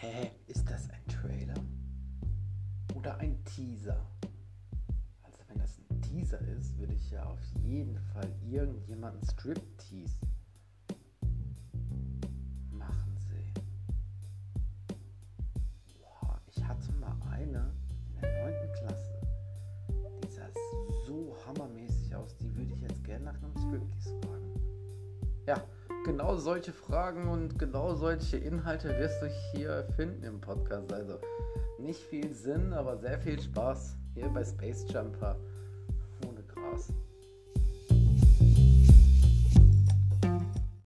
hä, ist das ein Trailer oder ein Teaser? Also wenn das ein Teaser ist, würde ich ja auf jeden Fall irgendjemanden Striptease machen sehen. Boah, ich hatte mal eine in der 9. Klasse, die sah so hammermäßig aus, die würde ich jetzt gerne nach einem Striptease fragen. Ja genau solche Fragen und genau solche Inhalte wirst du hier finden im Podcast. Also nicht viel Sinn, aber sehr viel Spaß hier bei Space Jumper ohne Gras.